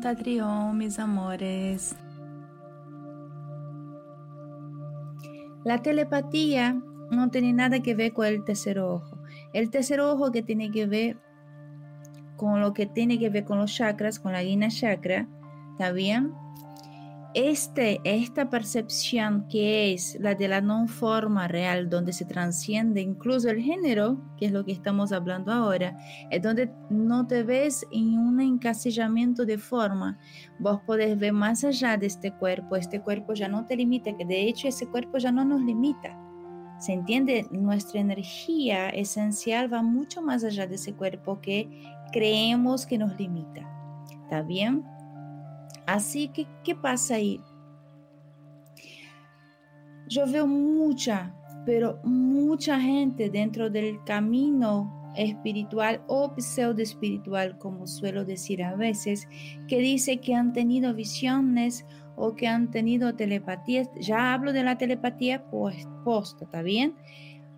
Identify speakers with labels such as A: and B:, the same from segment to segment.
A: Tatrión, mis amores. La telepatía no tiene nada que ver con el tercer ojo. El tercer ojo que tiene que ver con lo que tiene que ver con los chakras, con la guina chakra, ¿está bien? Este, esta percepción que es la de la no forma real, donde se transciende incluso el género, que es lo que estamos hablando ahora, es donde no te ves en un encasillamiento de forma. Vos podés ver más allá de este cuerpo, este cuerpo ya no te limita, que de hecho ese cuerpo ya no nos limita. ¿Se entiende? Nuestra energía esencial va mucho más allá de ese cuerpo que creemos que nos limita. ¿Está bien? Así que, ¿qué pasa ahí? Yo veo mucha, pero mucha gente dentro del camino espiritual o pseudo espiritual, como suelo decir a veces, que dice que han tenido visiones o que han tenido telepatía. Ya hablo de la telepatía posta, ¿está bien?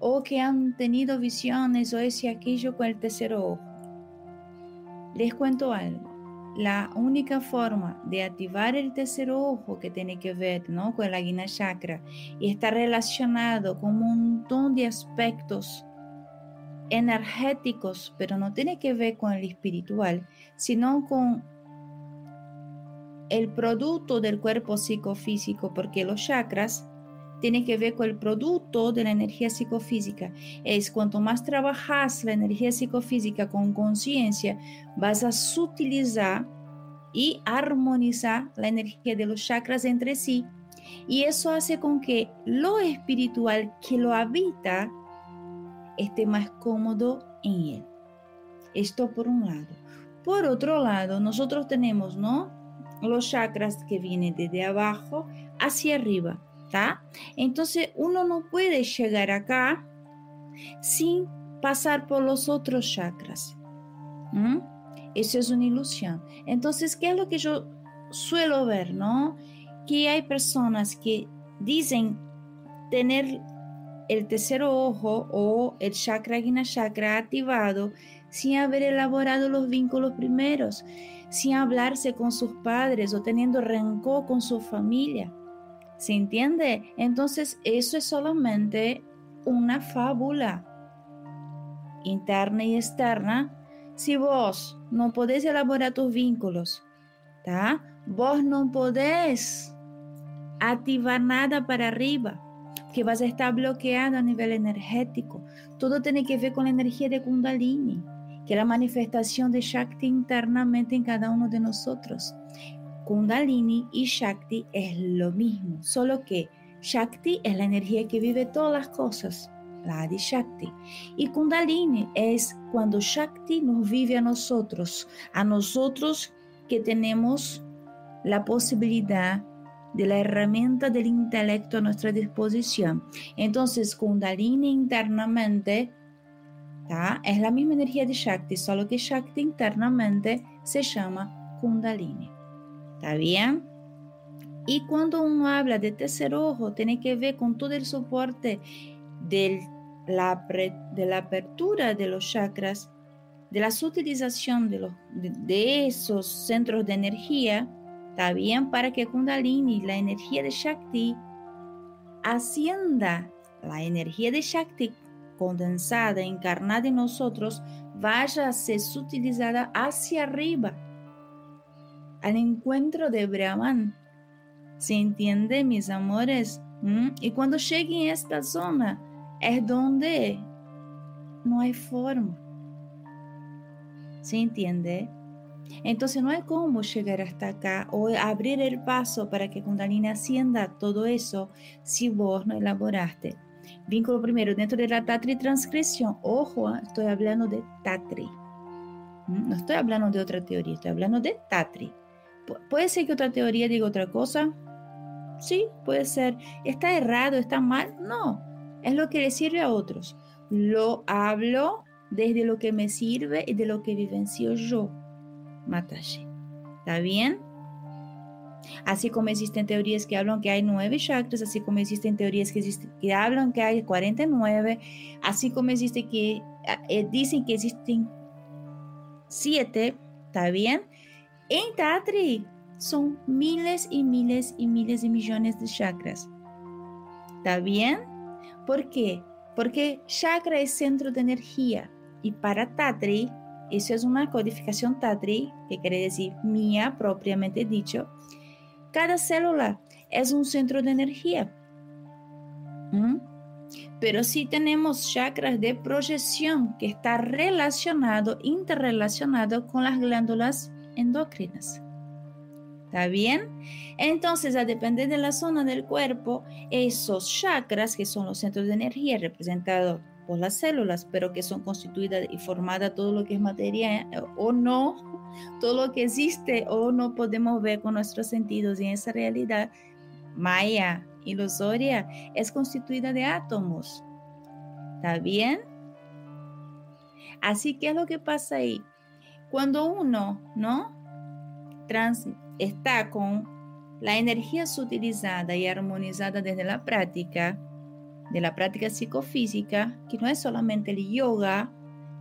A: O que han tenido visiones o ese aquello con el tercero ojo. Les cuento algo la única forma de activar el tercer ojo que tiene que ver ¿no? con la guina chakra y está relacionado con un montón de aspectos energéticos, pero no tiene que ver con el espiritual, sino con el producto del cuerpo psicofísico, porque los chakras tienen que ver con el producto de la energía psicofísica. Es cuanto más trabajas la energía psicofísica con conciencia, vas a sutilizar y armonizar la energía de los chakras entre sí. Y eso hace con que lo espiritual que lo habita esté más cómodo en él. Esto por un lado. Por otro lado, nosotros tenemos, ¿no? Los chakras que vienen desde abajo hacia arriba entonces uno no puede llegar acá sin pasar por los otros chakras. Eso es una ilusión. Entonces, ¿qué es lo que yo suelo ver, no? Que hay personas que dicen tener el tercer ojo o el chakra guina chakra activado sin haber elaborado los vínculos primeros, sin hablarse con sus padres o teniendo rencor con su familia. ¿Se entiende? Entonces eso es solamente una fábula interna y externa. Si vos no podés elaborar tus vínculos, ¿tá? vos no podés activar nada para arriba, que vas a estar bloqueado a nivel energético. Todo tiene que ver con la energía de Kundalini, que es la manifestación de Shakti internamente en cada uno de nosotros. Kundalini y Shakti es lo mismo, solo que Shakti es la energía que vive todas las cosas, la Adi Shakti. Y Kundalini es cuando Shakti nos vive a nosotros, a nosotros que tenemos la posibilidad de la herramienta del intelecto a nuestra disposición. Entonces, Kundalini internamente es la misma energía de Shakti, solo que Shakti internamente se llama Kundalini. ¿Está bien? Y cuando uno habla de tercer ojo, tiene que ver con todo el soporte de la, de la apertura de los chakras, de la utilización de, los, de, esos centros de energía, ¿está bien? Para que Kundalini, la energía de Shakti, ascienda la energía de Shakti condensada, encarnada en nosotros, vaya a ser utilizada hacia arriba al encuentro de Brahman. ¿Se entiende, mis amores? ¿Mm? Y cuando llegue a esta zona, es donde no hay forma. ¿Se entiende? Entonces no hay cómo llegar hasta acá o abrir el paso para que Kundalini ascienda todo eso si vos no elaboraste. Vínculo primero dentro de la Tatri transcripción. Ojo, ¿eh? estoy hablando de Tatri. ¿Mm? No estoy hablando de otra teoría, estoy hablando de Tatri. Puede ser que otra teoría diga otra cosa. Sí, puede ser. ¿Está errado? ¿Está mal? No. Es lo que le sirve a otros. Lo hablo desde lo que me sirve y de lo que vivencio yo. Matashi. ¿Está bien? Así como existen teorías que hablan que hay nueve chakras, así como existen teorías que, que hablan que hay 49, así como existe que eh, dicen que existen siete, ¿está bien? En Tatri son miles y miles y miles de millones de chakras. ¿Está bien? ¿Por qué? Porque chakra es centro de energía y para Tatri, eso es una codificación Tatri, que quiere decir mía propiamente dicho, cada célula es un centro de energía. ¿Mm? Pero sí tenemos chakras de proyección que está relacionado, interrelacionado con las glándulas endocrinas. ¿Está bien? Entonces, a depender de la zona del cuerpo, esos chakras, que son los centros de energía representados por las células, pero que son constituidas y formadas todo lo que es materia eh, o no, todo lo que existe o no podemos ver con nuestros sentidos y en esa realidad maya, ilusoria, es constituida de átomos. ¿Está bien? Así que es lo que pasa ahí. Cuando uno, ¿no? Está con la energía sutilizada y armonizada desde la práctica, de la práctica psicofísica, que no es solamente el yoga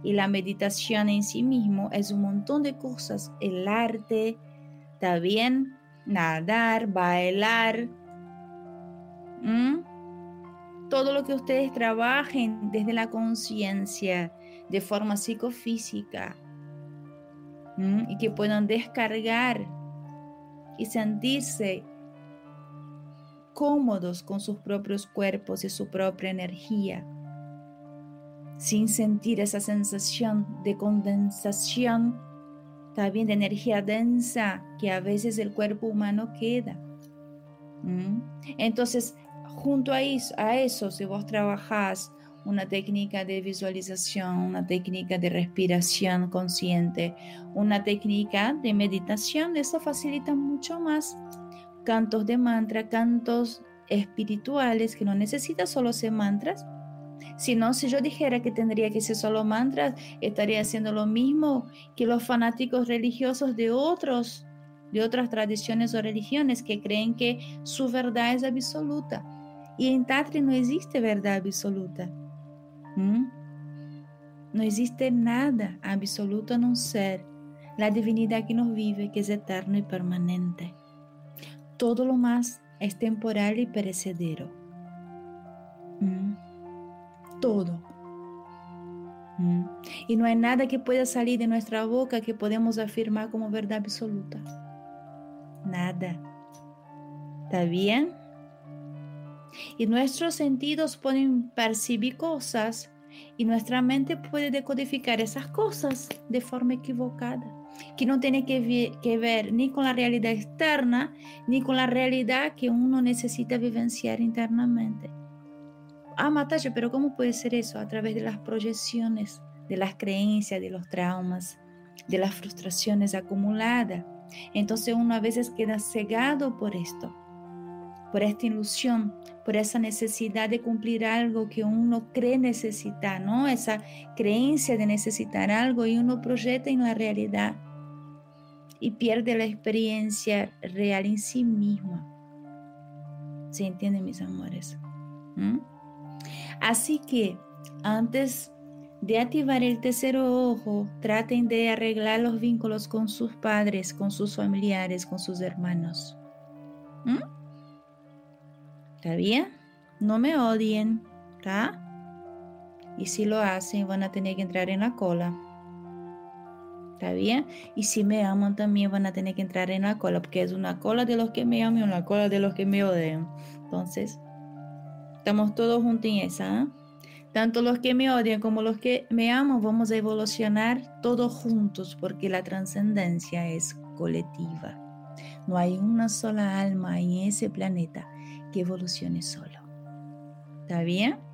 A: y la meditación en sí mismo, es un montón de cosas, el arte, también nadar, bailar, todo lo que ustedes trabajen desde la conciencia, de forma psicofísica, y que puedan descargar y sentirse cómodos con sus propios cuerpos y su propia energía, sin sentir esa sensación de condensación, también de energía densa que a veces el cuerpo humano queda. Entonces, junto a eso, a eso, si vos trabajás una técnica de visualización, una técnica de respiración consciente, una técnica de meditación, eso facilita mucho más cantos de mantra, cantos espirituales que no necesitan solo ser mantras, sino si yo dijera que tendría que ser solo mantras, estaría haciendo lo mismo que los fanáticos religiosos de otros de otras tradiciones o religiones que creen que su verdad es absoluta. Y en Tatri no existe verdad absoluta. ¿Mm? No existe nada absoluto en un ser, la divinidad que nos vive, que es eterno y permanente. Todo lo más es temporal y perecedero. ¿Mm? Todo. ¿Mm? Y no nada que pueda salir de nuestra boca que podemos afirmar como verdad absoluta. Nada. ¿Está bien? Y nuestros sentidos pueden percibir cosas y nuestra mente puede decodificar esas cosas de forma equivocada, que no tiene que, ver ni con la realidad externa, ni con la realidad que uno necesita vivenciar internamente. Ah, Matayo, pero ¿cómo puede ser eso? A través de las proyecciones, de las creencias, de los traumas, de las frustraciones acumuladas. Entonces uno a veces queda cegado por esto por esta ilusión, por esa necesidad de cumplir algo que uno cree necesitar, ¿no? Esa creencia de necesitar algo y uno proyecta en la realidad y pierde la experiencia real en sí misma. ¿Se entienden, mis amores? ¿Mm? Así que antes de activar el tercer ojo, traten de arreglar los vínculos con sus padres, con sus familiares, con sus hermanos. ¿Mm? ¿Está bien? No me odien, ¿está? Y si lo hacen, van a tener que entrar en la cola. ¿Está bien? Y si me aman, también van a tener que entrar en la cola, porque es una cola de los que me aman y una cola de los que me odian. Entonces, estamos todos juntos en esa. ¿eh? Tanto los que me odian como los que me aman, vamos a evolucionar todos juntos, porque la trascendencia es colectiva. No hay una sola alma en ese planeta que evolucione solo. ¿Está bien?